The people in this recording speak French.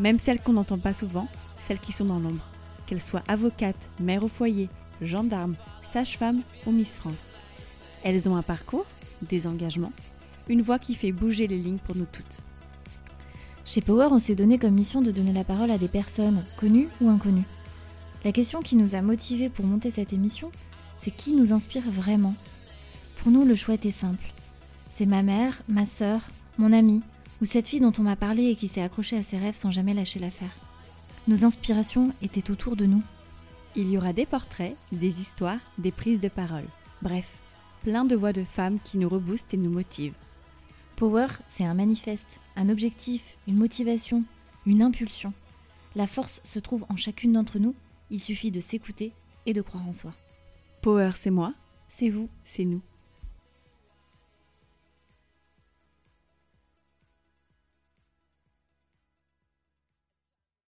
Même celles qu'on n'entend pas souvent, celles qui sont dans l'ombre. Qu'elles soient avocates, mères au foyer, gendarmes, sages-femmes ou Miss France. Elles ont un parcours, des engagements, une voix qui fait bouger les lignes pour nous toutes. Chez Power, on s'est donné comme mission de donner la parole à des personnes, connues ou inconnues. La question qui nous a motivés pour monter cette émission, c'est qui nous inspire vraiment? Pour nous, le choix était simple. C'est ma mère, ma sœur, mon amie, ou cette fille dont on m'a parlé et qui s'est accrochée à ses rêves sans jamais lâcher l'affaire. Nos inspirations étaient autour de nous. Il y aura des portraits, des histoires, des prises de parole. Bref, plein de voix de femmes qui nous reboostent et nous motivent. Power, c'est un manifeste, un objectif, une motivation, une impulsion. La force se trouve en chacune d'entre nous, il suffit de s'écouter et de croire en soi. Power, c'est moi, C'est vous. c'est nous.